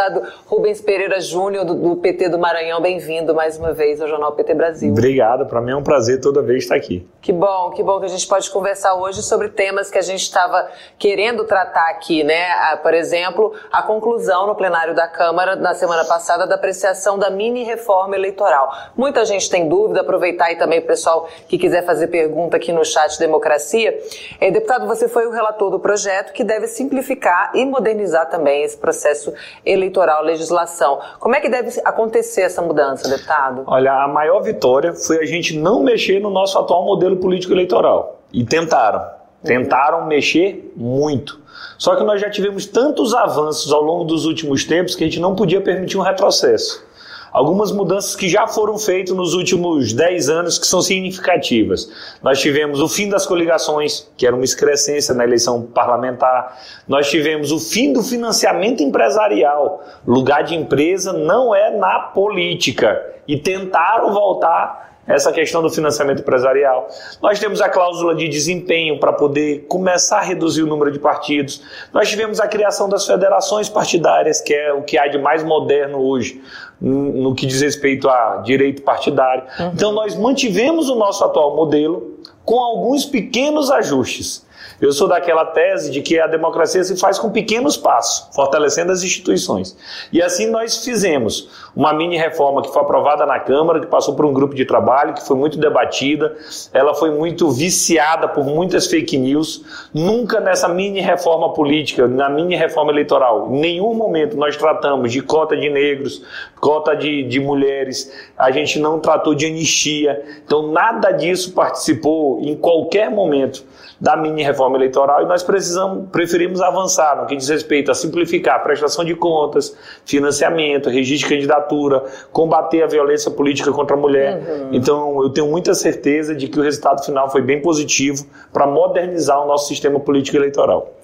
deputado Rubens Pereira Júnior, do, do, PT do Maranhão. Bem-vindo mais uma vez ao Jornal PT Brasil. Obrigado, para mim é um prazer toda vez estar aqui. Que bom, que bom que a gente pode conversar hoje sobre temas que a gente estava querendo tratar aqui, né? Ah, por exemplo, a conclusão no plenário da Câmara na semana passada da apreciação da mini reforma eleitoral. Muita gente tem dúvida, aproveitar aí também o pessoal que quiser fazer pergunta aqui no chat Democracia. É, deputado, você foi o relator do projeto que deve simplificar e modernizar também esse processo eleitoral, legislação. Como é que deve acontecer essa mudança, deputado? Olha, a maior vitória foi a gente não mexer no nosso atual modelo político eleitoral. E tentaram. Tentaram mexer muito. Só que nós já tivemos tantos avanços ao longo dos últimos tempos que a gente não podia permitir um retrocesso algumas mudanças que já foram feitas nos últimos 10 anos que são significativas. Nós tivemos o fim das coligações, que era uma excrescência na eleição parlamentar. Nós tivemos o fim do financiamento empresarial. Lugar de empresa não é na política. E tentaram voltar essa questão do financiamento empresarial. Nós temos a cláusula de desempenho para poder começar a reduzir o número de partidos. Nós tivemos a criação das federações partidárias, que é o que há de mais moderno hoje no que diz respeito a direito partidário. Uhum. Então nós mantivemos o nosso atual modelo com alguns pequenos ajustes. Eu sou daquela tese de que a democracia se faz com pequenos passos, fortalecendo as instituições. E assim nós fizemos uma mini reforma que foi aprovada na Câmara, que passou por um grupo de trabalho, que foi muito debatida, ela foi muito viciada por muitas fake news. Nunca nessa mini reforma política, na mini reforma eleitoral, em nenhum momento nós tratamos de cota de negros, cota de, de mulheres, a gente não tratou de anistia. Então nada disso participou em qualquer momento da mini reforma eleitoral e nós precisamos, preferimos avançar no que diz respeito a simplificar a prestação de contas, financiamento, registro de candidatura, combater a violência política contra a mulher. Uhum. Então, eu tenho muita certeza de que o resultado final foi bem positivo para modernizar o nosso sistema político eleitoral.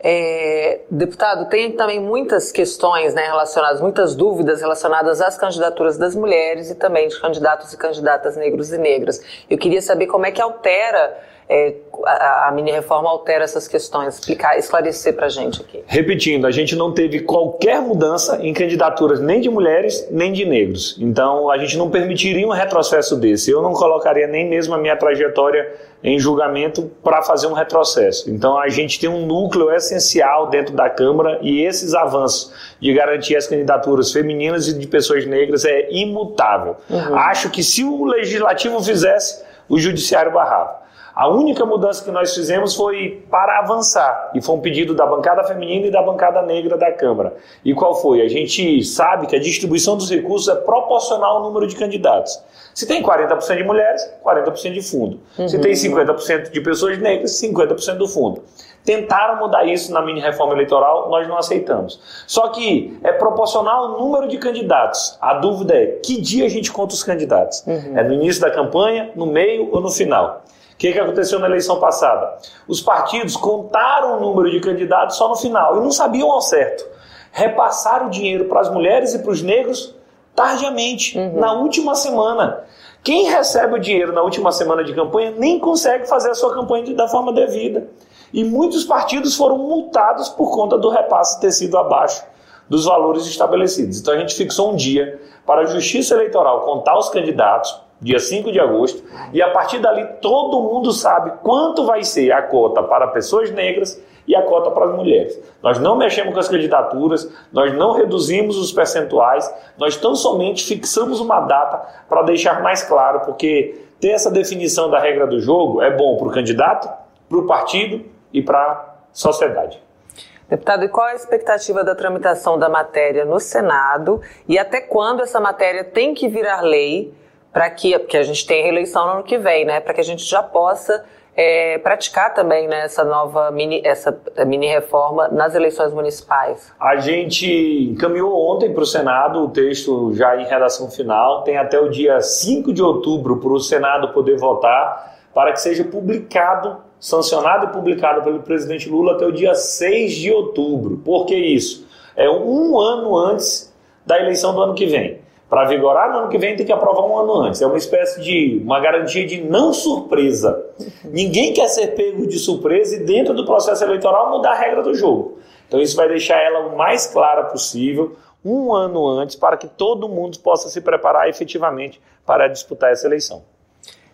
É, deputado, tem também muitas questões né, relacionadas, muitas dúvidas relacionadas às candidaturas das mulheres e também de candidatos e candidatas negros e negras. Eu queria saber como é que altera é, a, a mini-reforma altera essas questões? Explicar, esclarecer para a gente aqui. Repetindo, a gente não teve qualquer mudança em candidaturas nem de mulheres nem de negros. Então, a gente não permitiria um retrocesso desse. Eu não colocaria nem mesmo a minha trajetória em julgamento para fazer um retrocesso. Então, a gente tem um núcleo essencial dentro da Câmara e esses avanços de garantir as candidaturas femininas e de pessoas negras é imutável. Uhum. Acho que se o legislativo fizesse, o judiciário barrava. A única mudança que nós fizemos foi para avançar, e foi um pedido da bancada feminina e da bancada negra da Câmara. E qual foi? A gente sabe que a distribuição dos recursos é proporcional ao número de candidatos. Se tem 40% de mulheres, 40% de fundo. Uhum. Se tem 50% de pessoas negras, 50% do fundo. Tentaram mudar isso na mini reforma eleitoral, nós não aceitamos. Só que é proporcional ao número de candidatos. A dúvida é que dia a gente conta os candidatos? Uhum. É no início da campanha, no meio ou no final? O que, que aconteceu na eleição passada? Os partidos contaram o número de candidatos só no final e não sabiam ao certo. Repassaram o dinheiro para as mulheres e para os negros tardiamente, uhum. na última semana. Quem recebe o dinheiro na última semana de campanha nem consegue fazer a sua campanha da forma devida. E muitos partidos foram multados por conta do repasse ter sido abaixo dos valores estabelecidos. Então a gente fixou um dia para a Justiça Eleitoral contar os candidatos, dia 5 de agosto, e a partir dali todo mundo sabe quanto vai ser a cota para pessoas negras e a cota para as mulheres. Nós não mexemos com as candidaturas, nós não reduzimos os percentuais, nós tão somente fixamos uma data para deixar mais claro, porque ter essa definição da regra do jogo é bom para o candidato, para o partido e para a sociedade. Deputado, e qual a expectativa da tramitação da matéria no Senado e até quando essa matéria tem que virar lei para que, porque a gente tem reeleição no ano que vem, né? Para que a gente já possa é, praticar também né, essa nova mini, essa mini reforma nas eleições municipais? A gente encaminhou ontem para o Senado o texto já em redação final, tem até o dia 5 de outubro para o Senado poder votar, para que seja publicado, sancionado e publicado pelo presidente Lula até o dia 6 de outubro. Por que isso? É um ano antes da eleição do ano que vem. Para vigorar no ano que vem tem que aprovar um ano antes. É uma espécie de uma garantia de não surpresa. Ninguém quer ser pego de surpresa e dentro do processo eleitoral mudar a regra do jogo. Então isso vai deixar ela o mais clara possível, um ano antes, para que todo mundo possa se preparar efetivamente para disputar essa eleição.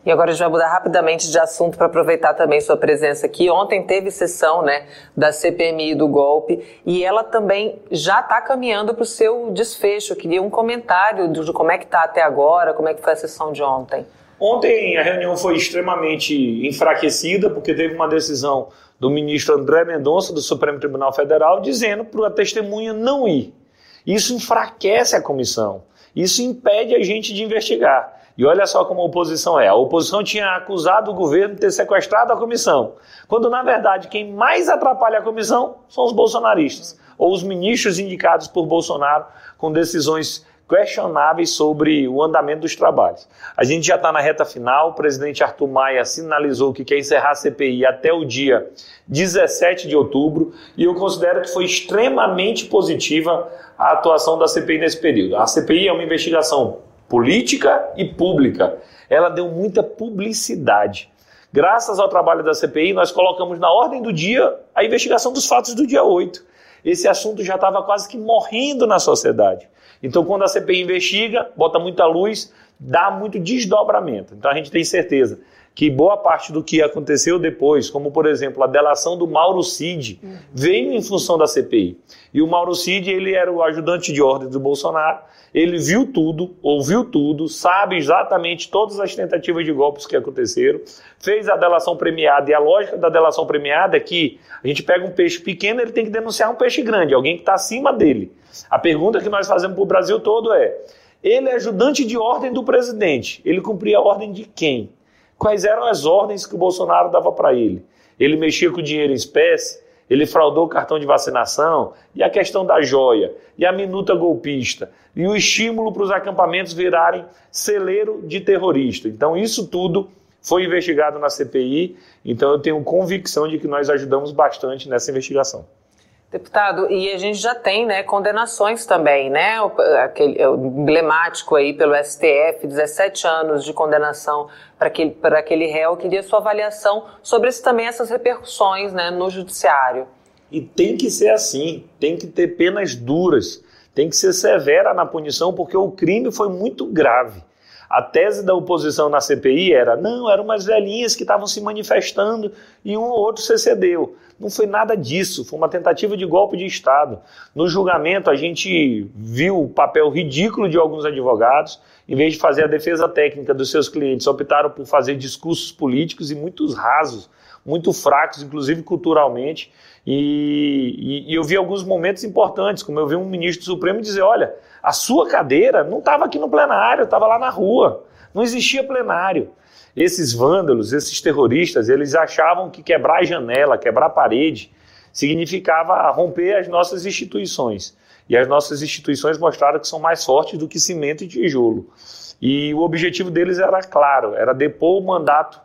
E agora a gente vai mudar rapidamente de assunto para aproveitar também sua presença aqui. Ontem teve sessão né, da CPMI do golpe e ela também já está caminhando para o seu desfecho. Eu queria um comentário de como é que está até agora, como é que foi a sessão de ontem. Ontem a reunião foi extremamente enfraquecida porque teve uma decisão do ministro André Mendonça do Supremo Tribunal Federal dizendo para a testemunha não ir. Isso enfraquece a comissão. Isso impede a gente de investigar. E olha só como a oposição é. A oposição tinha acusado o governo de ter sequestrado a comissão, quando na verdade quem mais atrapalha a comissão são os bolsonaristas, ou os ministros indicados por Bolsonaro com decisões questionáveis sobre o andamento dos trabalhos. A gente já está na reta final, o presidente Arthur Maia sinalizou que quer encerrar a CPI até o dia 17 de outubro, e eu considero que foi extremamente positiva a atuação da CPI nesse período. A CPI é uma investigação política e pública. Ela deu muita publicidade. Graças ao trabalho da CPI, nós colocamos na ordem do dia a investigação dos fatos do dia 8. Esse assunto já estava quase que morrendo na sociedade. Então, quando a CPI investiga, bota muita luz, dá muito desdobramento. Então, a gente tem certeza que boa parte do que aconteceu depois, como por exemplo a delação do Mauro Cid, uhum. veio em função da CPI. E o Mauro Cid, ele era o ajudante de ordem do Bolsonaro, ele viu tudo, ouviu tudo, sabe exatamente todas as tentativas de golpes que aconteceram, fez a delação premiada, e a lógica da delação premiada é que a gente pega um peixe pequeno, ele tem que denunciar um peixe grande, alguém que está acima dele. A pergunta que nós fazemos para o Brasil todo é: ele é ajudante de ordem do presidente, ele cumpria a ordem de quem? Quais eram as ordens que o Bolsonaro dava para ele? Ele mexia com dinheiro em espécie, ele fraudou o cartão de vacinação, e a questão da joia, e a minuta golpista, e o estímulo para os acampamentos virarem celeiro de terrorista. Então, isso tudo foi investigado na CPI, então eu tenho convicção de que nós ajudamos bastante nessa investigação. Deputado, e a gente já tem né, condenações também, né? Aquele, é emblemático aí pelo STF, 17 anos de condenação para aquele, aquele réu. Eu queria sua avaliação sobre esse, também essas repercussões né, no judiciário. E tem que ser assim, tem que ter penas duras, tem que ser severa na punição, porque o crime foi muito grave. A tese da oposição na CPI era: não, eram umas velhinhas que estavam se manifestando e um ou outro se cedeu. Não foi nada disso, foi uma tentativa de golpe de Estado. No julgamento, a gente viu o papel ridículo de alguns advogados. Em vez de fazer a defesa técnica dos seus clientes, optaram por fazer discursos políticos e muitos rasos, muito fracos, inclusive culturalmente. E, e, e eu vi alguns momentos importantes, como eu vi um ministro do Supremo dizer: olha, a sua cadeira não estava aqui no plenário, estava lá na rua. Não existia plenário. Esses vândalos, esses terroristas, eles achavam que quebrar janela, quebrar parede, significava romper as nossas instituições. E as nossas instituições mostraram que são mais fortes do que cimento e tijolo. E o objetivo deles era claro, era depor o mandato,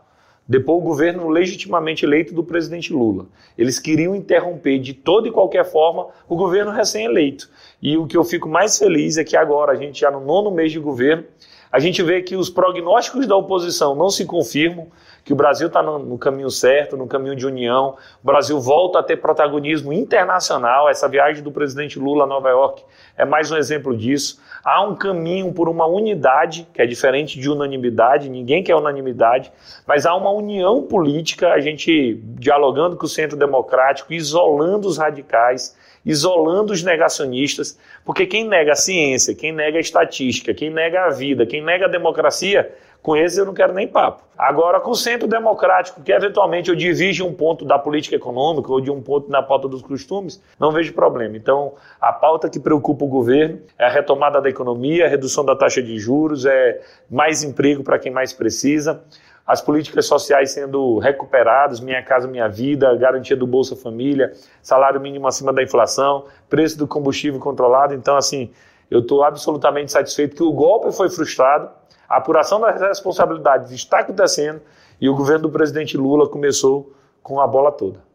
depor o governo legitimamente eleito do presidente Lula. Eles queriam interromper de toda e qualquer forma o governo recém-eleito. E o que eu fico mais feliz é que agora, a gente já no nono mês de governo, a gente vê que os prognósticos da oposição não se confirmam, que o Brasil está no, caminho certo, no caminho de união, o Brasil volta a ter protagonismo internacional. Essa viagem do presidente Lula a Nova York é mais um exemplo disso. Há um caminho por uma unidade, que é diferente de unanimidade, ninguém quer unanimidade, mas há uma união política, a gente dialogando com o centro democrático, isolando os radicais isolando os negacionistas, porque quem nega a ciência, quem nega a estatística, quem nega a vida, quem nega a democracia, com esse eu não quero nem papo. Agora, com o centro democrático, que eventualmente eu divide um ponto da política econômica ou de um ponto na pauta dos costumes, não vejo problema. Então, a pauta que preocupa o governo é a retomada da economia, a redução da taxa de juros, é mais emprego para quem mais precisa as políticas sociais sendo recuperadas, Minha Casa Minha Vida, garantia do Bolsa Família, salário mínimo acima da inflação, preço do combustível controlado. Então, assim, eu estou absolutamente satisfeito que o golpe foi frustrado, a apuração das responsabilidades está acontecendo e o governo do presidente Lula começou com a bola toda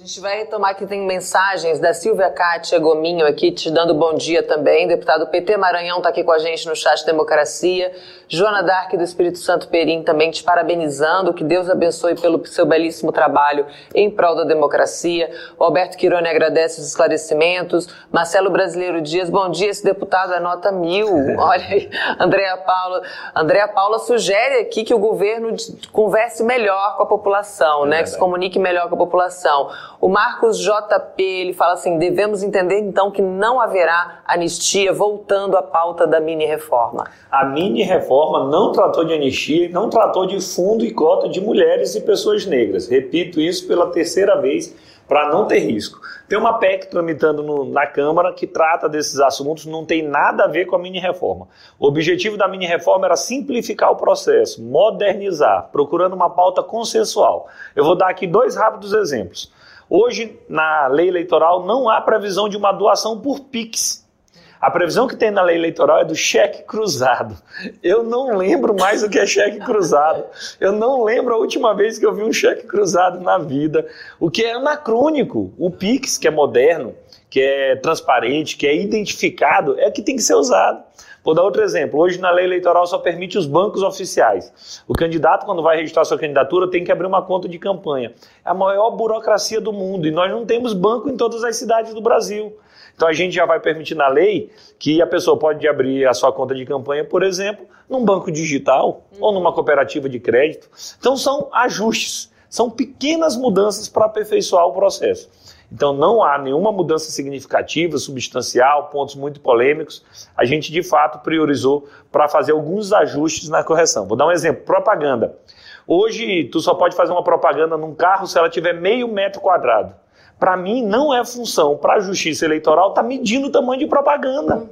gente vai retomar que tem mensagens da Silvia Cátia Gominho aqui te dando bom dia também. Deputado PT Maranhão está aqui com a gente no chat Democracia. Joana Dark do Espírito Santo Perim também te parabenizando. Que Deus abençoe pelo seu belíssimo trabalho em prol da democracia. O Alberto Quirone agradece os esclarecimentos. Marcelo Brasileiro Dias, bom dia. Esse deputado é nota mil. Olha aí, Andréa Paula. Andréa Paula sugere aqui que o governo converse melhor com a população, é né? Que se comunique melhor com a população. O Marcos JP, ele fala assim: devemos entender então que não haverá anistia, voltando à pauta da mini-reforma. A mini-reforma não tratou de anistia, não tratou de fundo e cota de mulheres e pessoas negras. Repito isso pela terceira vez para não ter risco. Tem uma PEC tramitando no, na Câmara que trata desses assuntos, não tem nada a ver com a mini-reforma. O objetivo da mini-reforma era simplificar o processo, modernizar, procurando uma pauta consensual. Eu vou dar aqui dois rápidos exemplos. Hoje, na lei eleitoral, não há previsão de uma doação por PIX. A previsão que tem na lei eleitoral é do cheque cruzado. Eu não lembro mais o que é cheque cruzado. Eu não lembro a última vez que eu vi um cheque cruzado na vida. O que é anacrônico. O Pix, que é moderno, que é transparente, que é identificado, é que tem que ser usado. Vou dar outro exemplo. Hoje, na lei eleitoral, só permite os bancos oficiais. O candidato, quando vai registrar sua candidatura, tem que abrir uma conta de campanha. É a maior burocracia do mundo e nós não temos banco em todas as cidades do Brasil. Então a gente já vai permitir na lei que a pessoa pode abrir a sua conta de campanha, por exemplo, num banco digital uhum. ou numa cooperativa de crédito. Então são ajustes, são pequenas mudanças para aperfeiçoar o processo. Então não há nenhuma mudança significativa, substancial, pontos muito polêmicos. A gente de fato priorizou para fazer alguns ajustes na correção. Vou dar um exemplo: propaganda. Hoje tu só pode fazer uma propaganda num carro se ela tiver meio metro quadrado para mim, não é função para a justiça eleitoral estar tá medindo o tamanho de propaganda.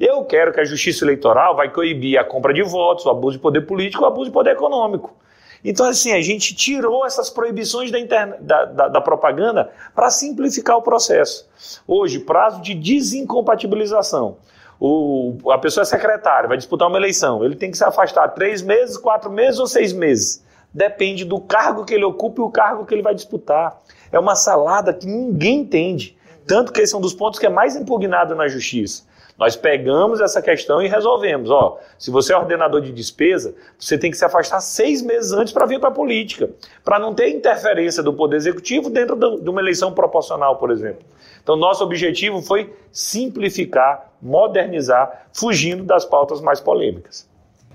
Eu quero que a justiça eleitoral vai coibir a compra de votos, o abuso de poder político, o abuso de poder econômico. Então, assim, a gente tirou essas proibições da, interna, da, da, da propaganda para simplificar o processo. Hoje, prazo de desincompatibilização. O, a pessoa é secretária, vai disputar uma eleição, ele tem que se afastar três meses, quatro meses ou seis meses. Depende do cargo que ele ocupa e o cargo que ele vai disputar. É uma salada que ninguém entende. Tanto que esse é um dos pontos que é mais impugnado na justiça. Nós pegamos essa questão e resolvemos. Ó, se você é ordenador de despesa, você tem que se afastar seis meses antes para vir para a política, para não ter interferência do Poder Executivo dentro de uma eleição proporcional, por exemplo. Então, nosso objetivo foi simplificar, modernizar, fugindo das pautas mais polêmicas.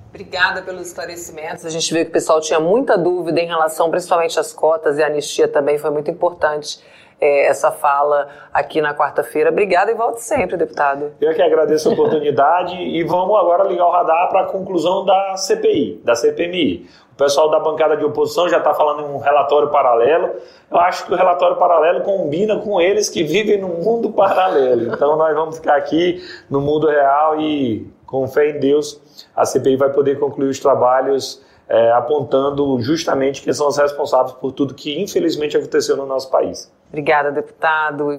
Obrigada pelos esclarecimentos. A gente viu que o pessoal tinha muita dúvida em relação, principalmente às cotas e a anistia também foi muito importante. É, essa fala aqui na quarta-feira. Obrigada e volte sempre, deputado. Eu que agradeço a oportunidade e vamos agora ligar o radar para a conclusão da CPI, da CPMI. O pessoal da bancada de oposição já está falando em um relatório paralelo. Eu acho que o relatório paralelo combina com eles que vivem no mundo paralelo. Então nós vamos ficar aqui no mundo real e com fé em Deus, a CPI vai poder concluir os trabalhos é, apontando justamente quem são os responsáveis por tudo que infelizmente aconteceu no nosso país. Obrigada, deputado.